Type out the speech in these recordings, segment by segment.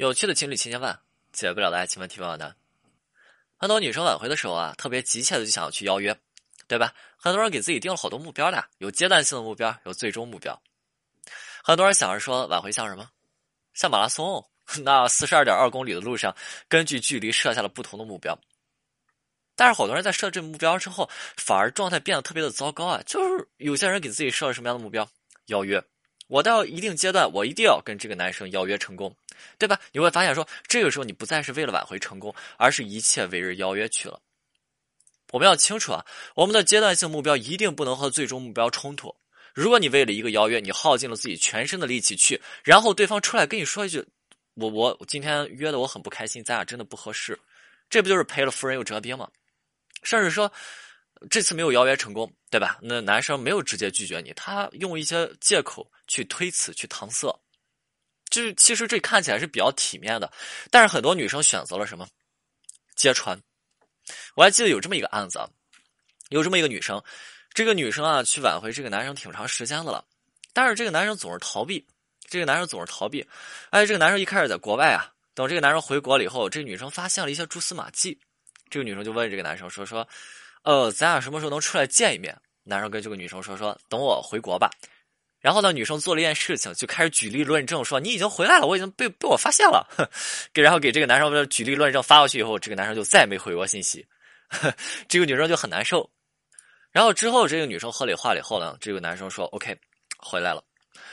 有趣的情侣千千万，解不了的爱情问题万万难。很多女生挽回的时候啊，特别急切的就想要去邀约，对吧？很多人给自己定了好多目标的，有阶段性的目标，有最终目标。很多人想着说挽回像什么？像马拉松，那四十二点二公里的路上，根据距离设下了不同的目标。但是好多人在设置目标之后，反而状态变得特别的糟糕啊！就是有些人给自己设了什么样的目标？邀约。我到一定阶段，我一定要跟这个男生邀约成功，对吧？你会发现说，这个时候你不再是为了挽回成功，而是一切为日邀约去了。我们要清楚啊，我们的阶段性目标一定不能和最终目标冲突。如果你为了一个邀约，你耗尽了自己全身的力气去，然后对方出来跟你说一句：“我我今天约的我很不开心，咱俩真的不合适。”这不就是赔了夫人又折兵吗？甚至说。这次没有邀约成功，对吧？那男生没有直接拒绝你，他用一些借口去推辞、去搪塞，就是其实这看起来是比较体面的。但是很多女生选择了什么？揭穿。我还记得有这么一个案子，有这么一个女生，这个女生啊去挽回这个男生挺长时间的了，但是这个男生总是逃避，这个男生总是逃避。哎，这个男生一开始在国外啊，等这个男生回国了以后，这个女生发现了一些蛛丝马迹，这个女生就问这个男生说说。呃，咱俩什么时候能出来见一面？男生跟这个女生说说，等我回国吧。然后呢，女生做了一件事情，就开始举例论证，说你已经回来了，我已经被被我发现了。给然后给这个男生举例论证发过去以后，这个男生就再也没回过信息。这个女生就很难受。然后之后，这个女生合理化了以后呢，这个男生说 OK，回来了。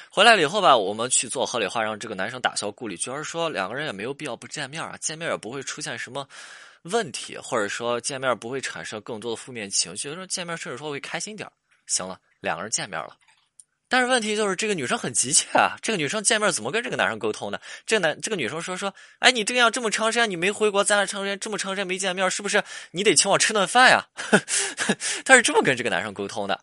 回来了以后吧，我们去做合理化，让这个男生打消顾虑，觉得说两个人也没有必要不见面啊，见面也不会出现什么。问题，或者说见面不会产生更多的负面情绪，说见面甚至说会开心点行了，两个人见面了，但是问题就是这个女生很急切啊，这个女生见面怎么跟这个男生沟通呢？这个男这个女生说说，哎，你这样这么长时间你没回国，咱俩长时间这么长时间没见面，是不是你得请我吃顿饭呀？他是这么跟这个男生沟通的。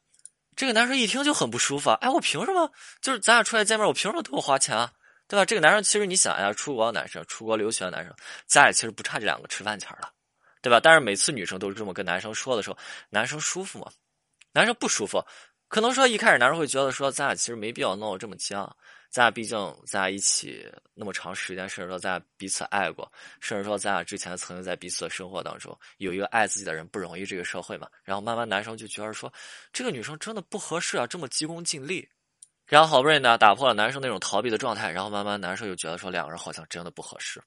这个男生一听就很不舒服，哎，我凭什么？就是咱俩出来见面，我凭什么都要花钱啊？对吧？这个男生其实你想一下，出国的男生，出国留学的男生，咱俩其实不差这两个吃饭钱了。对吧？但是每次女生都是这么跟男生说的时候，男生舒服吗？男生不舒服。可能说一开始男生会觉得说，咱俩其实没必要闹得这么僵。咱俩毕竟咱俩一起那么长时间，甚至说咱俩彼此爱过，甚至说咱俩之前曾经在彼此的生活当中有一个爱自己的人不容易。这个社会嘛，然后慢慢男生就觉得说，这个女生真的不合适啊，这么急功近利。然后好不容易呢打破了男生那种逃避的状态，然后慢慢男生又觉得说，两个人好像真的不合适。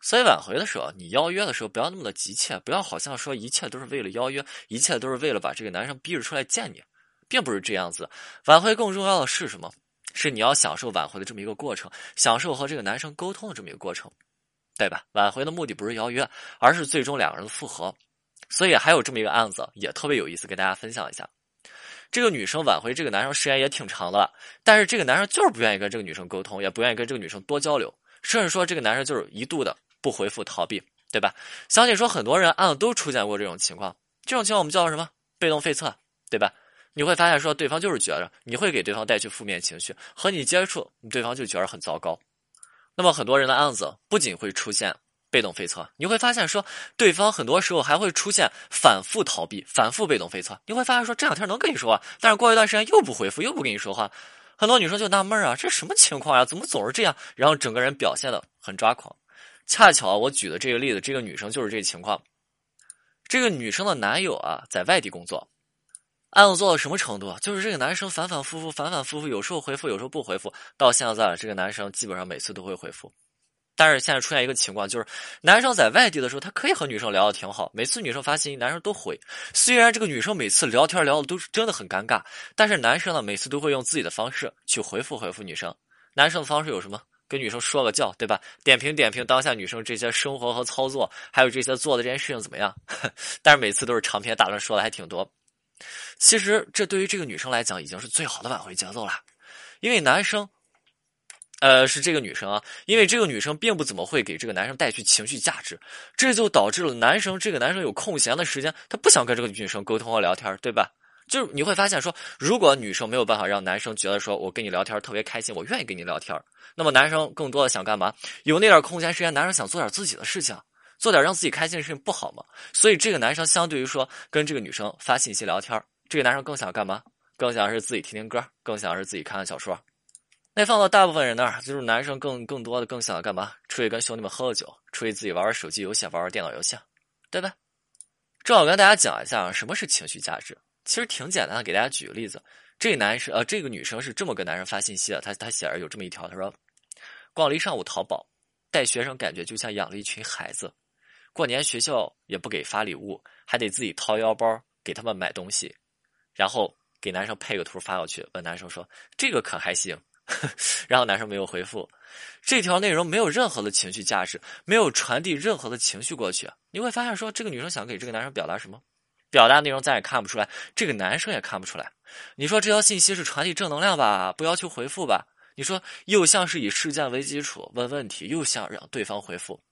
所以挽回的时候，你邀约的时候不要那么的急切，不要好像说一切都是为了邀约，一切都是为了把这个男生逼着出来见你，并不是这样子。挽回更重要的是什么？是你要享受挽回的这么一个过程，享受和这个男生沟通的这么一个过程，对吧？挽回的目的不是邀约，而是最终两个人的复合。所以还有这么一个案子，也特别有意思，跟大家分享一下。这个女生挽回这个男生时间也挺长的，但是这个男生就是不愿意跟这个女生沟通，也不愿意跟这个女生多交流，甚至说这个男生就是一度的。不回复逃避，对吧？相信说很多人案子都出现过这种情况，这种情况我们叫什么？被动废测，对吧？你会发现说对方就是觉着你会给对方带去负面情绪，和你接触，对方就觉得很糟糕。那么很多人的案子不仅会出现被动飞策，你会发现说对方很多时候还会出现反复逃避、反复被动飞策。你会发现说这两天能跟你说话，但是过一段时间又不回复，又不跟你说话。很多女生就纳闷啊，这什么情况呀？怎么总是这样？然后整个人表现的很抓狂。恰巧我举的这个例子，这个女生就是这情况。这个女生的男友啊，在外地工作，案子做到什么程度啊？就是这个男生反反复复，反反复复，有时候回复，有时候不回复。到现在了，这个男生基本上每次都会回复。但是现在出现一个情况，就是男生在外地的时候，他可以和女生聊的挺好，每次女生发信息，男生都回。虽然这个女生每次聊天聊的都是真的很尴尬，但是男生呢，每次都会用自己的方式去回复回复女生。男生的方式有什么？跟女生说个教，对吧？点评点评当下女生这些生活和操作，还有这些做的这件事情怎么样？但是每次都是长篇大论说的还挺多。其实这对于这个女生来讲已经是最好的挽回节奏了，因为男生，呃，是这个女生啊，因为这个女生并不怎么会给这个男生带去情绪价值，这就导致了男生这个男生有空闲的时间，他不想跟这个女生沟通和聊天，对吧？就是你会发现说，如果女生没有办法让男生觉得说我跟你聊天特别开心，我愿意跟你聊天，那么男生更多的想干嘛？有那点空闲时间，男生想做点自己的事情，做点让自己开心的事情，不好吗？所以这个男生相对于说跟这个女生发信息聊天，这个男生更想干嘛？更想是自己听听歌，更想是自己看看小说。那放到大部分人那儿，就是男生更更多的更想干嘛？出去跟兄弟们喝喝酒，出去自己玩玩手机游戏，玩玩电脑游戏，对吧？正好跟大家讲一下什么是情绪价值。其实挺简单的，给大家举个例子。这男生呃，这个女生是这么跟男生发信息的，她她写着有这么一条，她说：“逛了一上午淘宝，带学生感觉就像养了一群孩子。过年学校也不给发礼物，还得自己掏腰包给他们买东西。”然后给男生配个图发过去，问男生说：“这个可还行？” 然后男生没有回复。这条内容没有任何的情绪价值，没有传递任何的情绪过去。你会发现说，这个女生想给这个男生表达什么？表达内容咱也看不出来，这个男生也看不出来。你说这条信息是传递正能量吧？不要求回复吧？你说又像是以事件为基础问问题，又想让对方回复。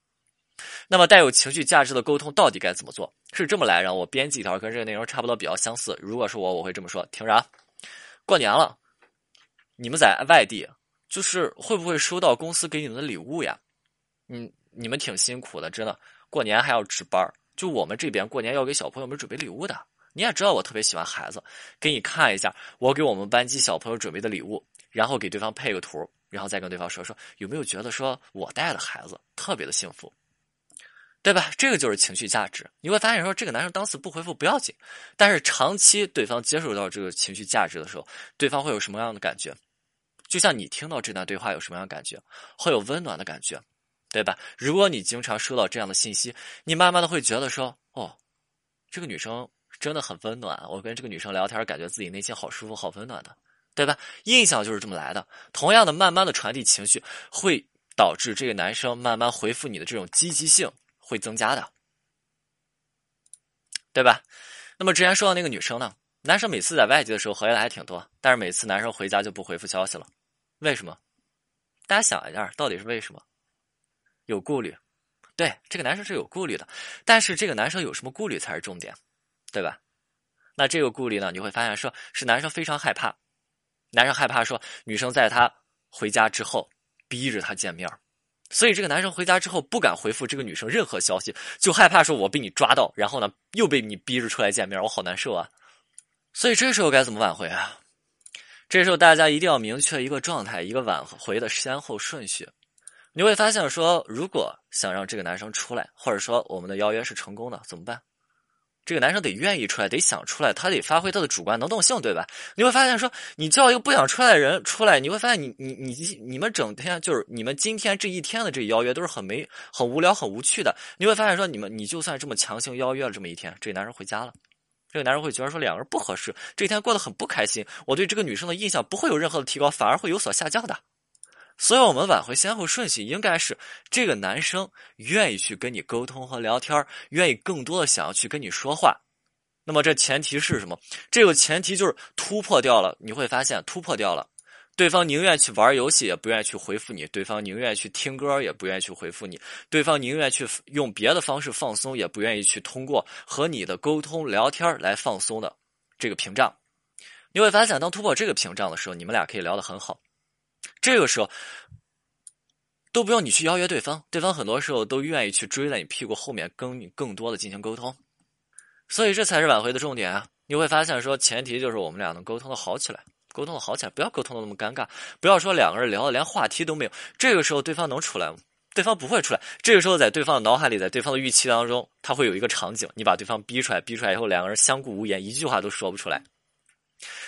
那么带有情绪价值的沟通到底该怎么做？是这么来，让我编辑一条跟这个内容差不多、比较相似。如果是我，我会这么说：听着，过年了，你们在外地，就是会不会收到公司给你们的礼物呀？嗯，你们挺辛苦的，真的，过年还要值班。就我们这边过年要给小朋友们准备礼物的，你也知道我特别喜欢孩子，给你看一下我给我们班级小朋友准备的礼物，然后给对方配个图，然后再跟对方说说有没有觉得说我带的孩子特别的幸福，对吧？这个就是情绪价值。你会发现说这个男生当时不回复不要紧，但是长期对方接受到这个情绪价值的时候，对方会有什么样的感觉？就像你听到这段对话有什么样的感觉？会有温暖的感觉。对吧？如果你经常收到这样的信息，你慢慢的会觉得说，哦，这个女生真的很温暖。我跟这个女生聊天，感觉自己内心好舒服、好温暖的，对吧？印象就是这么来的。同样的，慢慢的传递情绪，会导致这个男生慢慢回复你的这种积极性会增加的，对吧？那么之前说到那个女生呢，男生每次在外地的时候回来还挺多，但是每次男生回家就不回复消息了，为什么？大家想一下，到底是为什么？有顾虑，对这个男生是有顾虑的，但是这个男生有什么顾虑才是重点，对吧？那这个顾虑呢，你会发现说是男生非常害怕，男生害怕说女生在他回家之后逼着他见面，所以这个男生回家之后不敢回复这个女生任何消息，就害怕说我被你抓到，然后呢又被你逼着出来见面，我好难受啊！所以这时候该怎么挽回啊？这时候大家一定要明确一个状态，一个挽回的先后顺序。你会发现，说如果想让这个男生出来，或者说我们的邀约是成功的，怎么办？这个男生得愿意出来，得想出来，他得发挥他的主观能动性，对吧？你会发现，说你叫一个不想出来的人出来，你会发现，你你你你们整天就是你们今天这一天的这邀约都是很没、很无聊、很无趣的。你会发现，说你们你就算这么强行邀约了这么一天，这个男生回家了，这个男人会觉得说两个人不合适，这一天过得很不开心，我对这个女生的印象不会有任何的提高，反而会有所下降的。所以，我们挽回先后顺序应该是这个男生愿意去跟你沟通和聊天，愿意更多的想要去跟你说话。那么，这前提是什么？这个前提就是突破掉了。你会发现，突破掉了，对方宁愿去玩游戏，也不愿意去回复你；对方宁愿去听歌，也不愿意去回复你；对方宁愿去用别的方式放松，也不愿意去通过和你的沟通聊天来放松的这个屏障。你会发现，当突破这个屏障的时候，你们俩可以聊得很好。这个时候，都不用你去邀约对方，对方很多时候都愿意去追在你屁股后面，跟你更多的进行沟通。所以这才是挽回的重点啊！你会发现，说前提就是我们俩能沟通的好起来，沟通的好起来，不要沟通的那么尴尬，不要说两个人聊的连话题都没有。这个时候，对方能出来吗？对方不会出来。这个时候，在对方的脑海里，在对方的预期当中，他会有一个场景，你把对方逼出来，逼出来以后，两个人相顾无言，一句话都说不出来。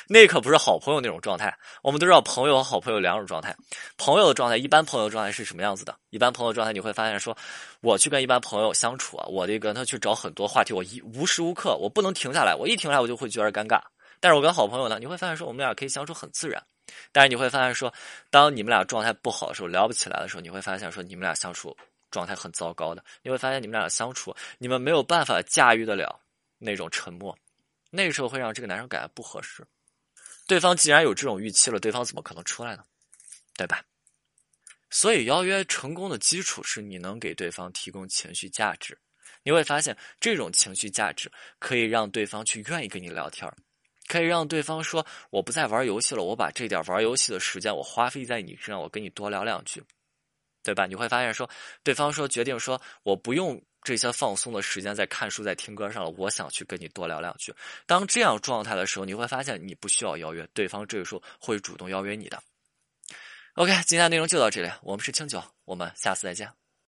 那可不是好朋友那种状态。我们都知道，朋友和好朋友两种状态。朋友的状态，一般朋友状态是什么样子的？一般朋友状态，你会发现说，我去跟一般朋友相处啊，我得跟他去找很多话题，我一无时无刻我不能停下来，我一停下来我就会觉得尴尬。但是我跟好朋友呢，你会发现说，我们俩可以相处很自然。但是你会发现说，当你们俩状态不好的时候，聊不起来的时候，你会发现说，你们俩相处状态很糟糕的。你会发现你们俩相处，你们没有办法驾驭得了那种沉默，那个时候会让这个男生感觉不合适。对方既然有这种预期了，对方怎么可能出来呢？对吧？所以邀约成功的基础是你能给对方提供情绪价值。你会发现，这种情绪价值可以让对方去愿意跟你聊天，可以让对方说：“我不再玩游戏了，我把这点玩游戏的时间我花费在你身上，我跟你多聊两句，对吧？”你会发现，说对方说决定说：“我不用。”这些放松的时间在看书、在听歌上了，我想去跟你多聊两句。当这样状态的时候，你会发现你不需要邀约，对方这个时候会主动邀约你的。OK，今天的内容就到这里，我们是清酒，我们下次再见。